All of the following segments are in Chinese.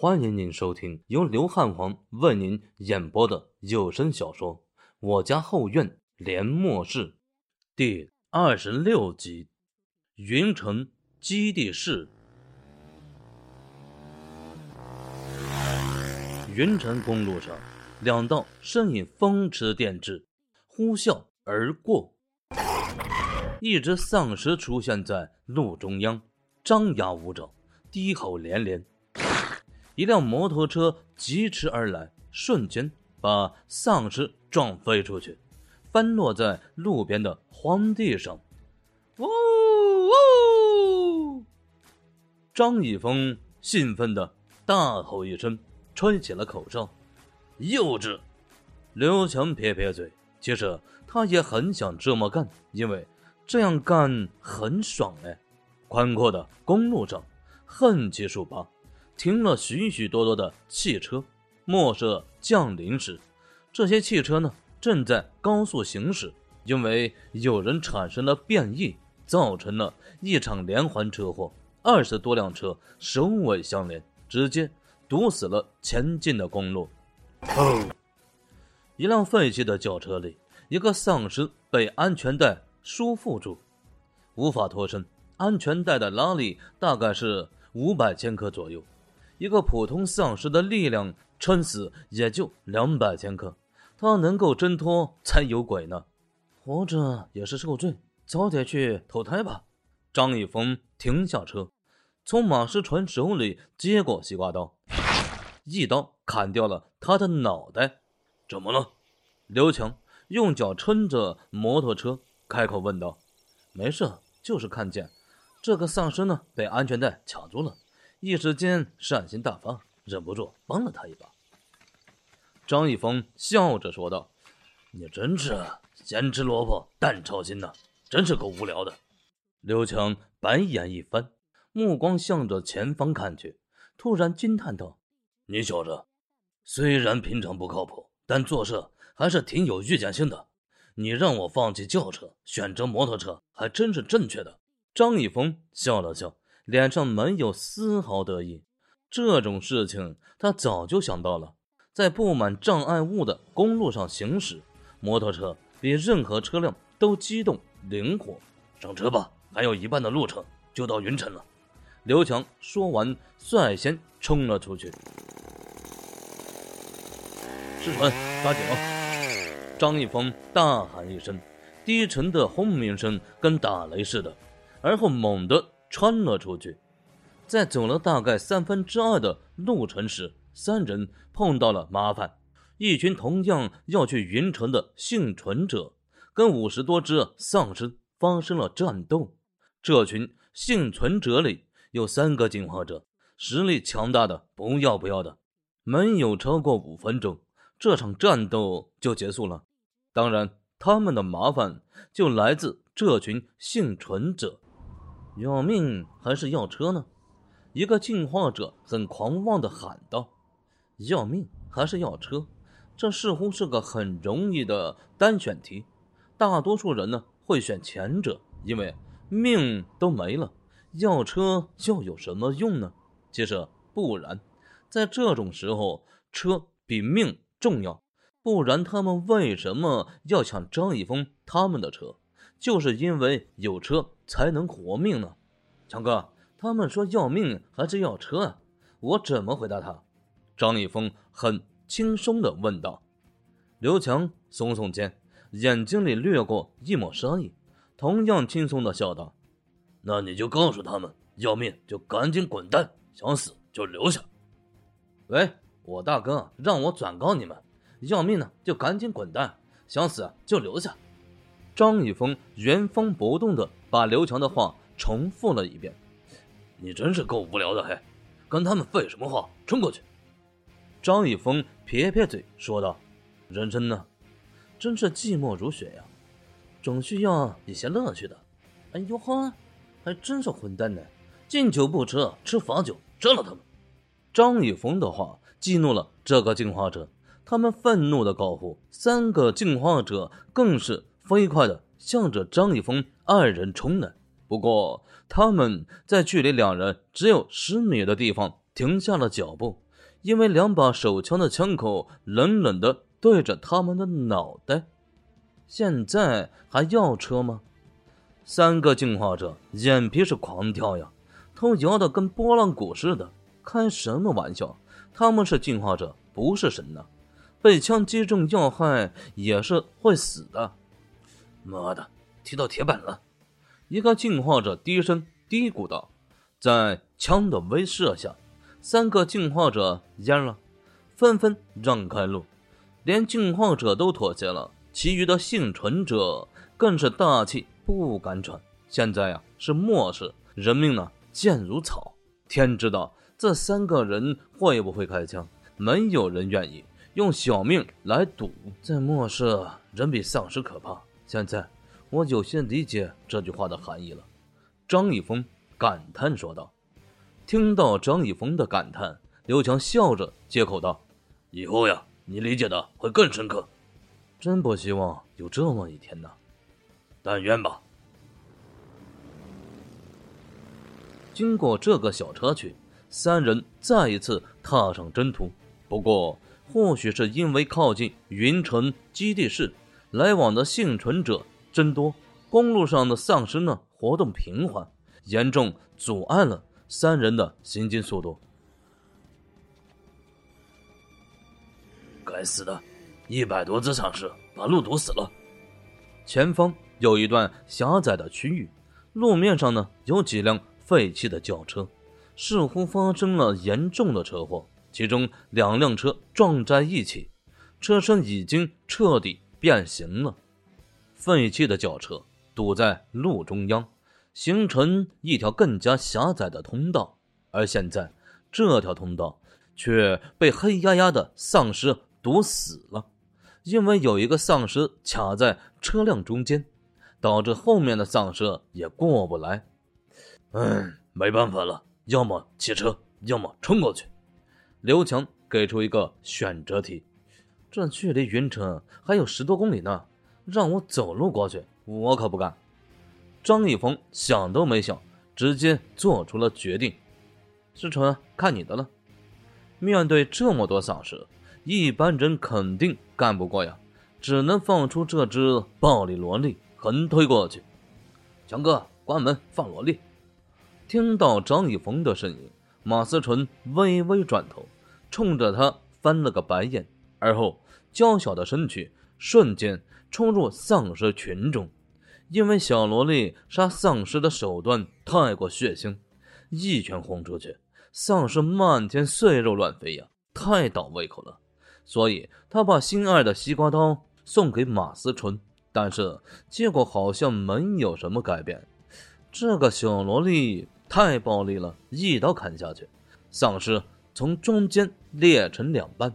欢迎您收听由刘汉皇为您演播的有声小说《我家后院连末世》第二十六集。云城基地室，云城公路上，两道身影风驰电掣，呼啸而过。一只丧尸出现在路中央，张牙舞爪，低吼连连。一辆摩托车疾驰而来，瞬间把丧尸撞飞出去，翻落在路边的荒地上。呜呜！张一峰兴奋的大吼一声，吹起了口哨。幼稚！刘强撇撇嘴，其实他也很想这么干，因为这样干很爽哎。宽阔的公路上，横七竖八。停了许许多多的汽车。末日降临时，这些汽车呢正在高速行驶，因为有人产生了变异，造成了一场连环车祸。二十多辆车首尾相连，直接堵死了前进的公路。一辆废弃的轿车里，一个丧尸被安全带束缚住，无法脱身。安全带的拉力大概是五百千克左右。一个普通丧尸的力量撑死也就两百千克，他能够挣脱才有鬼呢。活着也是受罪，早点去投胎吧。张一峰停下车，从马世传手里接过西瓜刀，一刀砍掉了他的脑袋。怎么了？刘强用脚撑着摩托车，开口问道：“没事，就是看见这个丧尸呢，被安全带卡住了。”一时间善心大发，忍不住帮了他一把。张一峰笑着说道：“你真是咸吃萝卜淡操心呐，真是够无聊的。”刘强白眼一翻，目光向着前方看去，突然惊叹道：“你小子虽然平常不靠谱，但做事还是挺有预见性的。你让我放弃轿车，选择摩托车，还真是正确的。”张一峰笑了笑。脸上没有丝毫得意，这种事情他早就想到了。在布满障碍物的公路上行驶，摩托车比任何车辆都机动灵活。上车吧，还有一半的路程就到云城了。刘强说完，率先冲了出去。师传，抓紧了！张一峰大喊一声，低沉的轰鸣声跟打雷似的，而后猛地。穿了出去，在走了大概三分之二的路程时，三人碰到了麻烦。一群同样要去云城的幸存者，跟五十多只丧尸发生了战斗。这群幸存者里有三个进化者，实力强大的不要不要的。没有超过五分钟，这场战斗就结束了。当然，他们的麻烦就来自这群幸存者。要命还是要车呢？一个进化者很狂妄地喊道：“要命还是要车？这似乎是个很容易的单选题。大多数人呢会选前者，因为命都没了，要车又有什么用呢？其实不然，在这种时候，车比命重要。不然他们为什么要抢张一峰他们的车？就是因为有车。”才能活命呢，强哥，他们说要命还是要车啊？我怎么回答他？张一峰很轻松地问道。刘强耸耸肩，眼睛里掠过一抹杀意，同样轻松地笑道：“那你就告诉他们，要命就赶紧滚蛋，想死就留下。”喂，我大哥让我转告你们，要命呢就赶紧滚蛋，想死就留下。张一峰原封不动地。把刘强的话重复了一遍。你真是够无聊的，嘿，跟他们废什么话？冲过去！张一峰撇撇嘴说道：“人生呢，真是寂寞如雪呀，总需要一些乐趣的。”哎呦呵，还真是混蛋呢！敬酒不吃吃罚酒，杀了他们！张一峰的话激怒了这个进化者，他们愤怒的高呼。三个进化者更是飞快的。向着张一峰二人冲来，不过他们在距离两人只有十米的地方停下了脚步，因为两把手枪的枪口冷冷的对着他们的脑袋。现在还要车吗？三个进化者眼皮是狂跳呀，头摇得跟拨浪鼓似的。开什么玩笑？他们是进化者，不是神呐！被枪击中要害也是会死的。妈的，踢到铁板了！一个进化者低声嘀咕道。在枪的威慑下，三个进化者蔫了，纷纷让开路，连进化者都妥协了。其余的幸存者更是大气不敢喘。现在呀，是末世，人命呢贱如草。天知道这三个人会不会开枪，没有人愿意用小命来赌。在末世，人比丧尸可怕。现在我有些理解这句话的含义了。张一峰感叹说道。听到张一峰的感叹，刘强笑着接口道：“以后呀，你理解的会更深刻。”真不希望有这么一天呢，但愿吧。经过这个小插曲，三人再一次踏上征途。不过，或许是因为靠近云城基地市，来往的幸存者真多，公路上的丧尸呢活动频繁，严重阻碍了三人的行进速度。该死的！一百多只丧尸把路堵死了。前方有一段狭窄的区域，路面上呢有几辆废弃的轿车，似乎发生了严重的车祸。其中两辆车撞在一起，车身已经彻底变形了。废弃的轿车堵在路中央，形成一条更加狭窄的通道。而现在，这条通道却被黑压压的丧尸堵死了。因为有一个丧尸卡在车辆中间，导致后面的丧尸也过不来。嗯，没办法了，要么骑车，要么冲过去。刘强给出一个选择题：这距离云城还有十多公里呢，让我走路过去，我可不干。张一峰想都没想，直接做出了决定。思纯，看你的了。面对这么多丧尸。一般人肯定干不过呀，只能放出这只暴力萝莉横推过去。强哥，关门放萝莉。听到张一峰的声音，马思纯微微转头，冲着他翻了个白眼，而后娇小的身躯瞬间冲入丧尸群中。因为小萝莉杀丧尸的手段太过血腥，一拳轰出去，丧尸漫天碎肉乱飞呀，太倒胃口了。所以，他把心爱的西瓜刀送给马思纯，但是结果好像没有什么改变。这个小萝莉太暴力了，一刀砍下去，丧尸从中间裂成两半，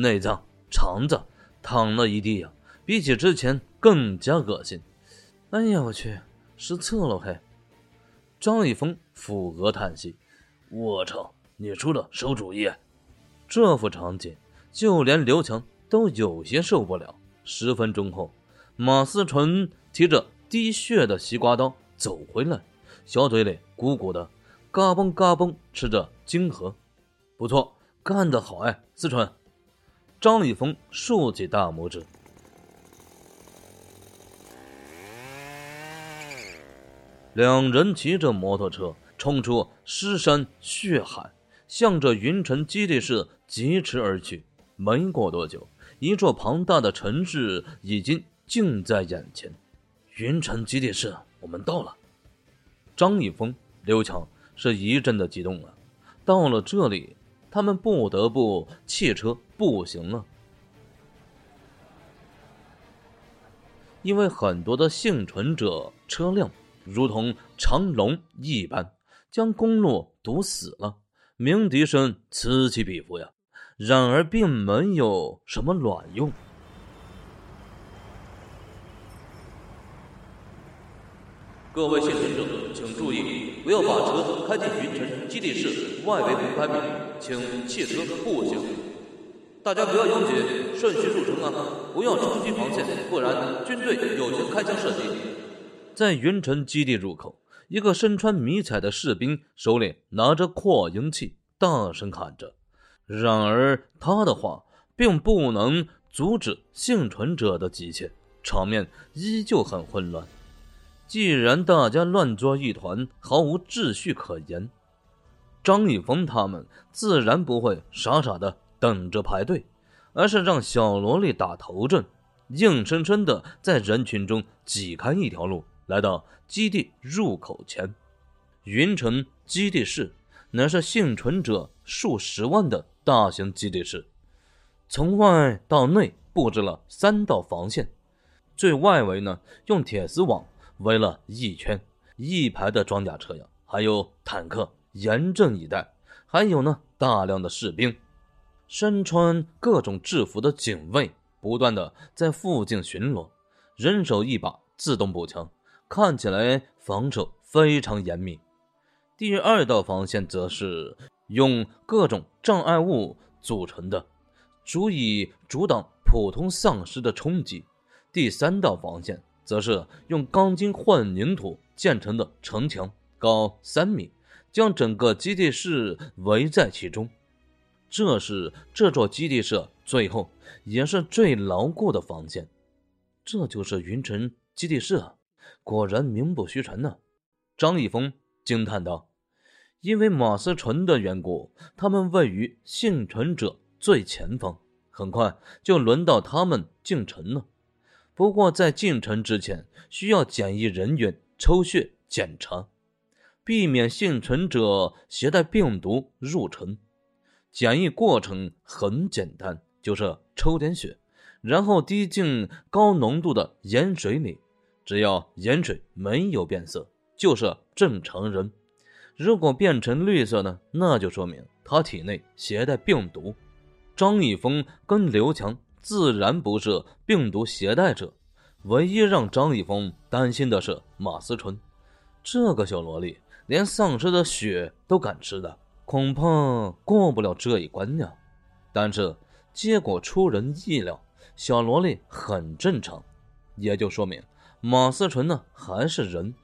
内脏、肠子淌了一地呀，比起之前更加恶心。哎呀，我去，失策了嘿！张一峰抚额叹息：“我操，你出的馊主意！”这幅场景。就连刘强都有些受不了。十分钟后，马思纯提着滴血的西瓜刀走回来，小嘴里鼓鼓的，嘎嘣嘎嘣吃着金核。不错，干得好哎，思纯！张立峰竖起大拇指。两人骑着摩托车冲出尸山血海，向着云城基地市疾驰而去。没过多久，一座庞大的城市已经近在眼前。云城基地市，我们到了。张一峰、刘强是一阵的激动啊。到了这里，他们不得不弃车步行了，因为很多的幸存者车辆如同长龙一般，将公路堵死了，鸣笛声此起彼伏呀。然而，并没有什么卵用。各位幸存者，请注意，不要把车开进云城基地市外围五百米，请弃车步行。大家不要拥挤，顺序入城啊！不要冲击防线，不然军队有权开枪射击。在云城基地入口，一个身穿迷彩的士兵手里拿着扩音器，大声喊着。然而他的话并不能阻止幸存者的急切，场面依旧很混乱。既然大家乱作一团，毫无秩序可言，张一峰他们自然不会傻傻的等着排队，而是让小萝莉打头阵，硬生生的在人群中挤开一条路，来到基地入口前。云城基地室乃是幸存者数十万的大型基地室，从外到内布置了三道防线，最外围呢用铁丝网。围了一圈，一排的装甲车呀，还有坦克严阵以待，还有呢大量的士兵，身穿各种制服的警卫不断的在附近巡逻，人手一把自动步枪，看起来防守非常严密。第二道防线则是用各种障碍物组成的，足以阻挡普通丧尸的冲击。第三道防线。则是用钢筋混凝土建成的城墙，高三米，将整个基地室围在其中。这是这座基地室最后也是最牢固的防线。这就是云城基地室啊！果然名不虚传呢。张一峰惊叹道：“因为马思纯的缘故，他们位于幸存者最前方，很快就轮到他们进城了。”不过，在进城之前，需要检疫人员抽血检查，避免幸存者携带病毒入城。检疫过程很简单，就是抽点血，然后滴进高浓度的盐水里，只要盐水没有变色，就是正常人。如果变成绿色呢，那就说明他体内携带病毒。张一峰跟刘强。自然不是病毒携带者，唯一让张一峰担心的是马思纯，这个小萝莉连丧尸的血都敢吃的，恐怕过不了这一关呀。但是结果出人意料，小萝莉很正常，也就说明马思纯呢还是人。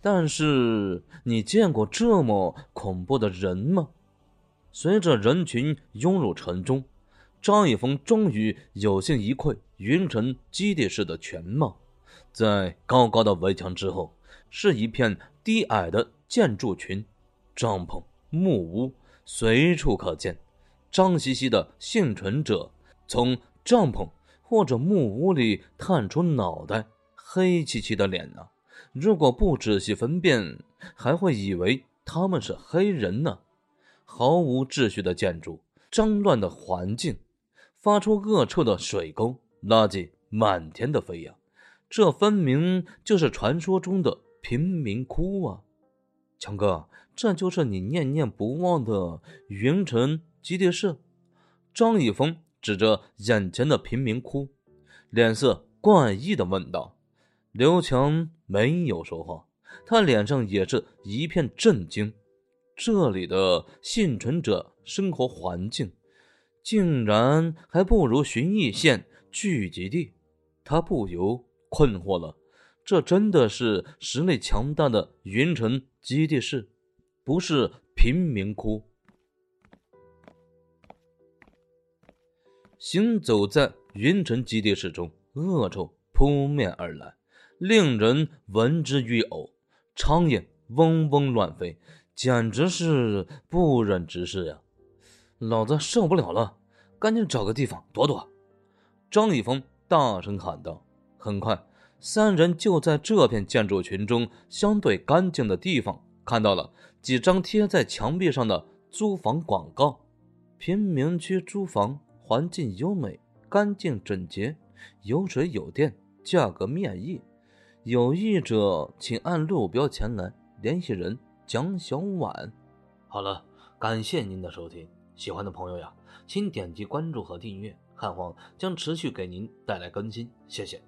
但是你见过这么恐怖的人吗？随着人群涌入城中。张一峰终于有幸一窥云城基地室的全貌，在高高的围墙之后，是一片低矮的建筑群，帐篷、木屋随处可见。脏兮兮的幸存者从帐篷或者木屋里探出脑袋，黑漆漆的脸呢，如果不仔细分辨，还会以为他们是黑人呢。毫无秩序的建筑，脏乱的环境。发出恶臭的水沟，垃圾满天的飞扬，这分明就是传说中的贫民窟啊！强哥，这就是你念念不忘的云城基地室？张一峰指着眼前的贫民窟，脸色怪异的问道。刘强没有说话，他脸上也是一片震惊。这里的幸存者生活环境。竟然还不如寻义县聚集地，他不由困惑了。这真的是实力强大的云城基地市，不是贫民窟。行走在云城基地市中，恶臭扑面而来，令人闻之欲呕。苍蝇嗡嗡乱飞，简直是不忍直视呀！老子受不了了，赶紧找个地方躲躲！张一峰大声喊道。很快，三人就在这片建筑群中相对干净的地方看到了几张贴在墙壁上的租房广告：贫民区租房，环境优美，干净整洁，有水有电，价格面议。有意者请按路标前来。联系人：蒋小婉。好了，感谢您的收听。喜欢的朋友呀，请点击关注和订阅，汉皇将持续给您带来更新，谢谢。